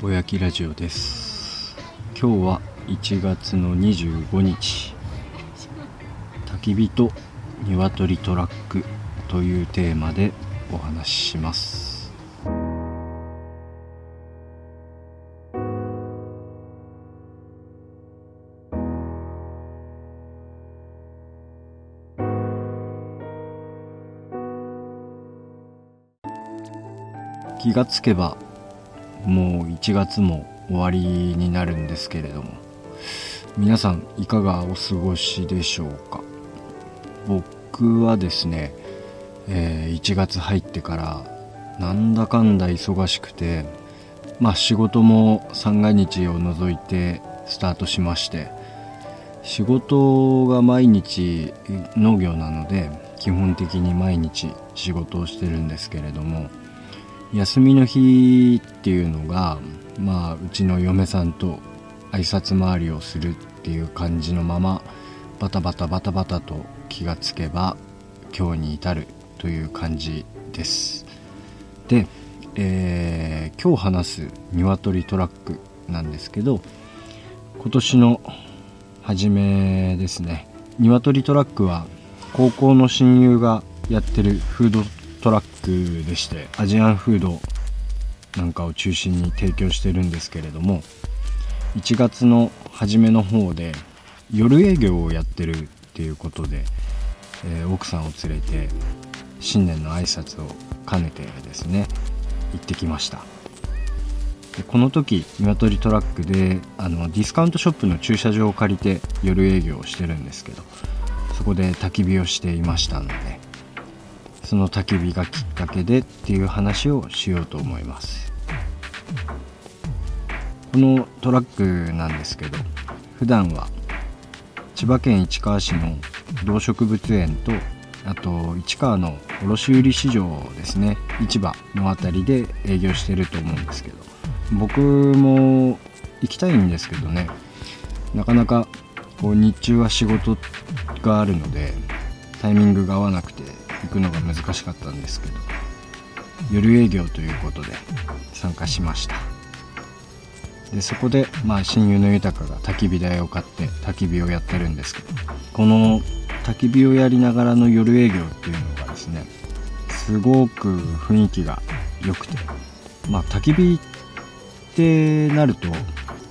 ぼやきラジオです。今日は1月の25日。焚き火と鶏トラックというテーマでお話しします。気がつけばもう1月も終わりになるんですけれども。皆さんいかがお過ごしでしょうか？僕はですね、えー、1月入ってからなんだかんだ忙しくてまあ仕事も三が日を除いてスタートしまして仕事が毎日農業なので基本的に毎日仕事をしてるんですけれども休みの日っていうのがまあうちの嫁さんと挨拶回りをするっていう感じのままバタバタバタバタと気がつけば今日に至るという感じです。で、えー、今日話す鶏トリトラックなんですけど今年の初めですね。鶏トリトラックは高校の親友がやってるフードトラックでしてアジアンフードなんかを中心に提供してるんですけれども1月の初めの方で夜営業をやってるっていうことで、えー、奥さんを連れて新年の挨拶を兼ねてですね行ってきました。でこの時鶏トラックであのディスカウントショップの駐車場を借りて夜営業をしてるんですけどそこで焚き火をしていましたのでその焚き火がきっかけでっていう話をしようと思います。このトラックなんですけど普段は千葉県市川市の動植物園とあと市川の卸売市場ですね。市場の辺りで営業してると思うんですけど僕も行きたいんですけどね。なかなかこう日中は仕事があるのでタイミングが合わなくて行くのが難しかったんですけど夜営業ということで参加しました。でそこでまあ親友の豊が焚き火台を買って焚き火をやってるんですけどこの焚き火をやりながらの夜営業っていうのがですねすごく雰囲気が良くてまあ焚き火ってなると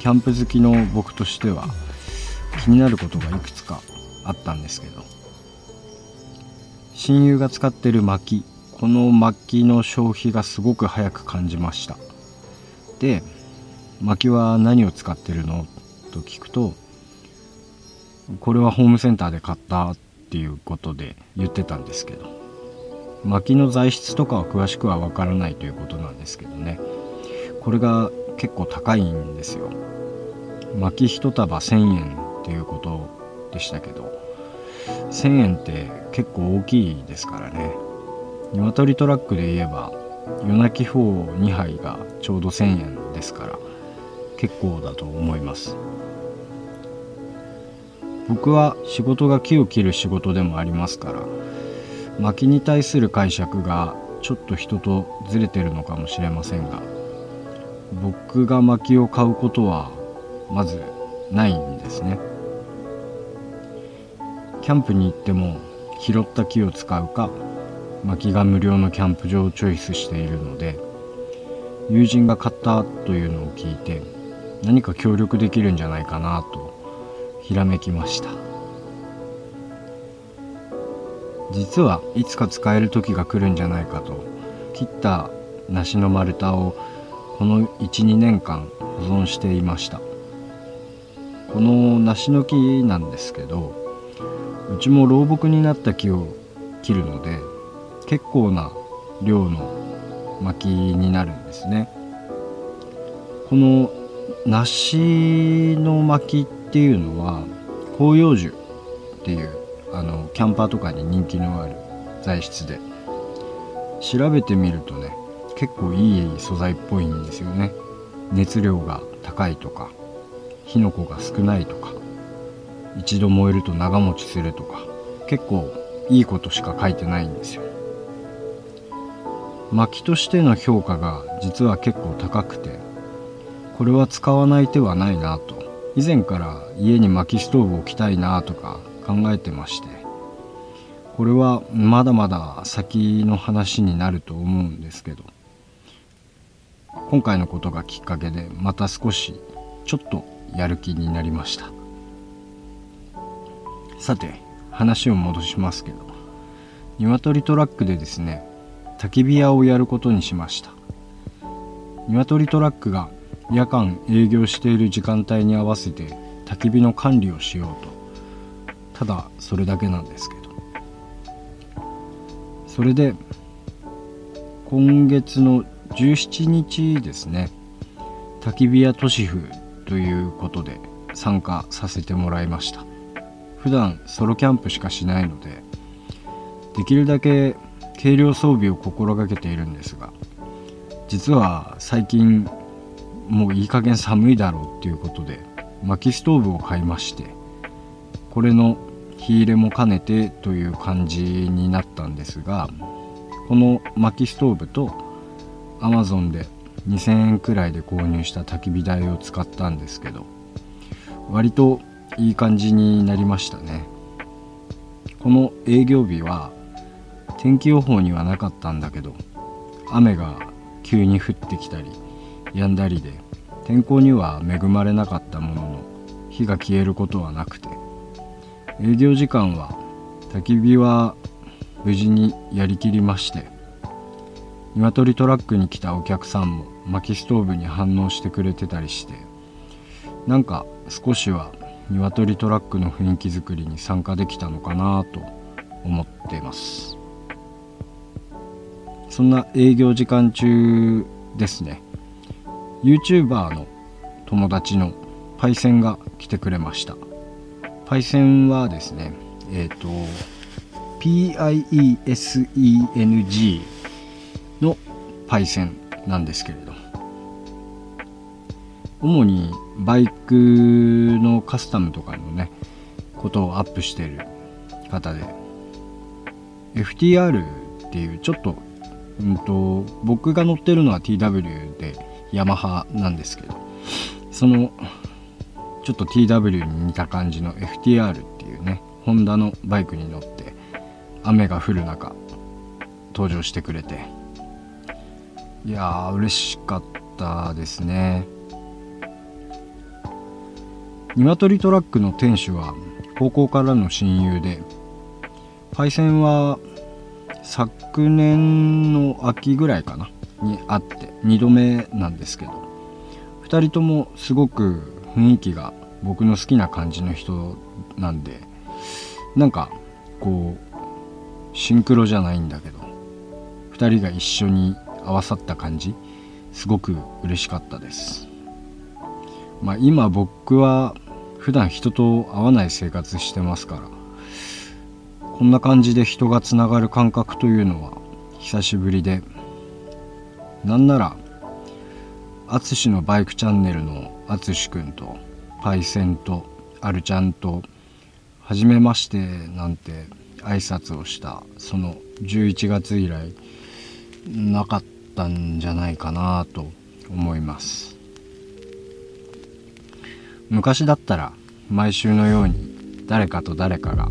キャンプ好きの僕としては気になることがいくつかあったんですけど親友が使ってる薪この薪の消費がすごく早く感じました。で薪は何を使ってるの？と聞くとこれはホームセンターで買ったっていうことで言ってたんですけど薪の材質とかは詳しくはわからないということなんですけどね。これが結構高いんですよ。薪一束1000円っていうことでしたけど1000円って結構大きいですからね。鶏トラックで言えば夜泣き4 2杯がちょうど1000円ですから結構だと思います。僕は仕事が木を切る仕事でもありますから薪に対する解釈がちょっと人とずれてるのかもしれませんが僕が薪を買うことはまずないんですね。キャンプに行っても拾った木を使うか薪が無料のキャンプ場をチョイスしているので友人が買ったというのを聞いて何か協力できるんじゃないかなとひらめきました。実はいつか使える時が来るんじゃないかと切った梨の丸太をこの12年間保存していました。この梨の木なんですけどうちも老木になった木を切るので結構な量の薪になるんですね。この梨の薪っていうのは広葉樹っていうあのキャンパーとかに人気のある材質で調べてみるとね結構いい素材っぽいんですよね。熱量が高いとか火の粉が少ないとか。一度燃えると長持ちするとか結構いいことしか書いてないんですよ。薪としての評価が実は結構高くてこれは使わない手はないなと。以前から家に薪ストーブを置きたいなとか考えてましてこれはまだまだ先の話になると思うんですけど今回のことがきっかけでまた少しちょっとやる気になりました。さて話を戻しますけど鶏トラックでですね焚き火屋をやることにしました。鶏トラックが夜間営業している時間帯に合わせて焚き火の管理をしようと。ただそれだけなんですけど。それで今月の17日ですね焚き火屋都市府ということで参加させてもらいました。普段ソロキャンプしかしないのでできるだけ軽量装備を心がけているんですが実は最近もういい加減寒いだろうっていうことで薪ストーブを買いましてこれの火入れも兼ねてという感じになったんですがこの薪ストーブと Amazon で2000円くらいで購入した焚き火台を使ったんですけど割といい感じになりましたね。この営業日は天気予報にはなかったんだけど雨が急に降ってきたり止んだりで天候には恵まれなかったものの火が消えることはなくて営業時間は焚き火は無事にやりきりまして鶏トラックに来たお客さんも薪ストーブに反応してくれてたりしてなんか少しは鶏トラックの雰囲気作りに参加できたのかなと思っています。そんな営業時間中ですね。YouTuber の友達のパイセンが来てくれました。パイセンはですねえっ、ー、と PIESENG のパイセンなんですけれど主にバイクのカスタムとかのねことをアップしている方で。FTR っていうちょっと,、うんと、僕が乗ってるのは TW でヤマハなんですけどそのちょっと TW に似た感じの FTR っていうねホンダのバイクに乗って雨が降る中登場してくれて。いやー嬉しかったですね。鶏トリトラックの店主は高校からの親友でパイセンは昨年の秋ぐらいかなに会って2度目なんですけど2人ともすごく雰囲気が僕の好きな感じの人なんでなんかこうシンクロじゃないんだけど2人が一緒に合わさった感じすごく嬉しかったです。まあ今僕は普段人と会わない生活してますから。こんな感じで人がつながる感覚というのは久しぶりで。なんなら淳のバイクチャンネルの淳くんとパイセンとアルちゃんと初めましてなんて挨拶をしたその11月以来なかったんじゃないかなと思います。昔だったら毎週のように誰かと誰かが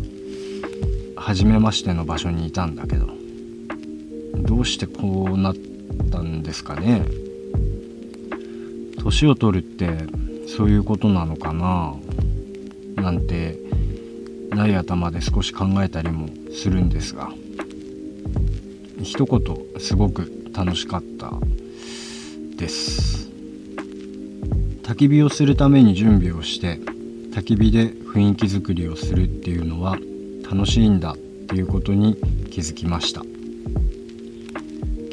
初めましての場所にいたんだけどどうしてこうなったんですかね？年を取るってそういうことなのかな？なんてない頭で少し考えたりもするんですが一言すごく楽しかったです。焚き火をするために準備をして焚き火で雰囲気作りをするっていうのは楽しいんだっていうことに気づきました。キ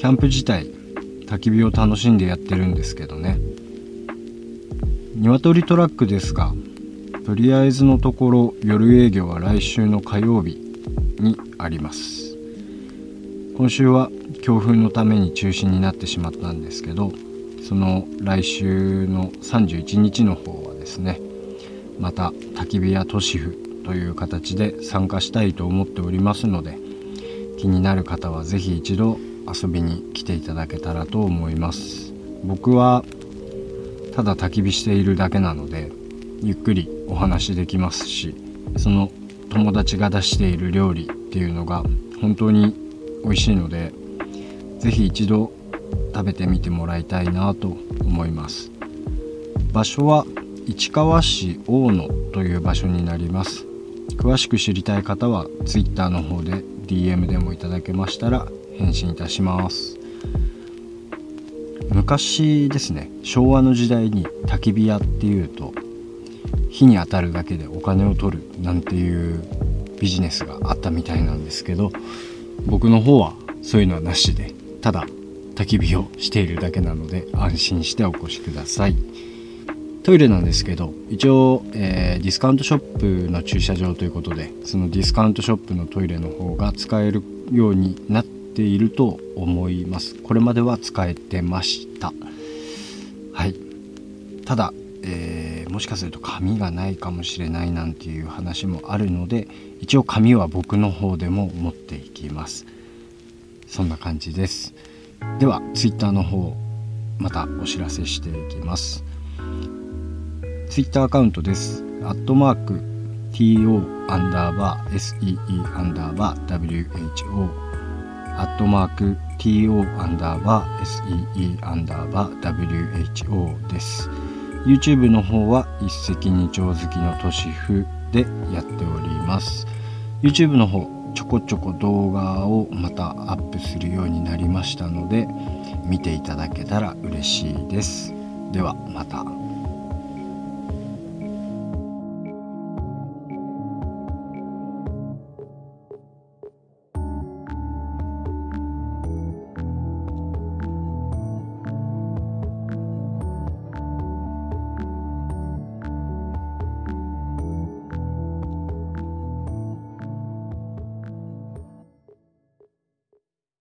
ャンプ自体焚き火を楽しんでやってるんですけどね。鶏トラックですがとりあえずのところ夜営業は来週の火曜日にあります。今週は強風のために中止になってしまったんですけどその来週の31日の方はですねまた焚き火や都市府という形で参加したいと思っておりますので気になる方は是非一度遊びに来ていただけたらと思います。僕はただ焚き火しているだけなのでゆっくりお話できますしその友達が出している料理っていうのが本当に美味しいので是非一度食べてみてもらいたいなと思います。場所は市川市大野という場所になります。詳しく知りたい方は Twitter の方で DM でもいただけましたら返信いたします。昔ですね昭和の時代に焚き火屋っていうと火に当たるだけでお金を取るなんていうビジネスがあったみたいなんですけど僕の方はそういうのはなしでただ焚き火をしているだけなので安心してお越しください。トイレなんですけど一応、えー、ディスカウントショップの駐車場ということでそのディスカウントショップのトイレの方が使えるようになっていると思います。これまでは使えてました。はい。ただ、えー、もしかすると紙がないかもしれないなんていう話もあるので一応紙は僕の方でも持っていきます。そんな感じです。では Twitter の方またお知らせしていきます。Twitter アカウントです。アットマーク TO アンダーバー SEE アンダーバー WHO アットマーク TO アンダーバー SEE アンダーバー WHO です。YouTube の方は一石二鳥好きの都市風でやっております。YouTube の方ちょこちょこ動画をまたアップするようになりましたので見ていただけたら嬉しいですではまた。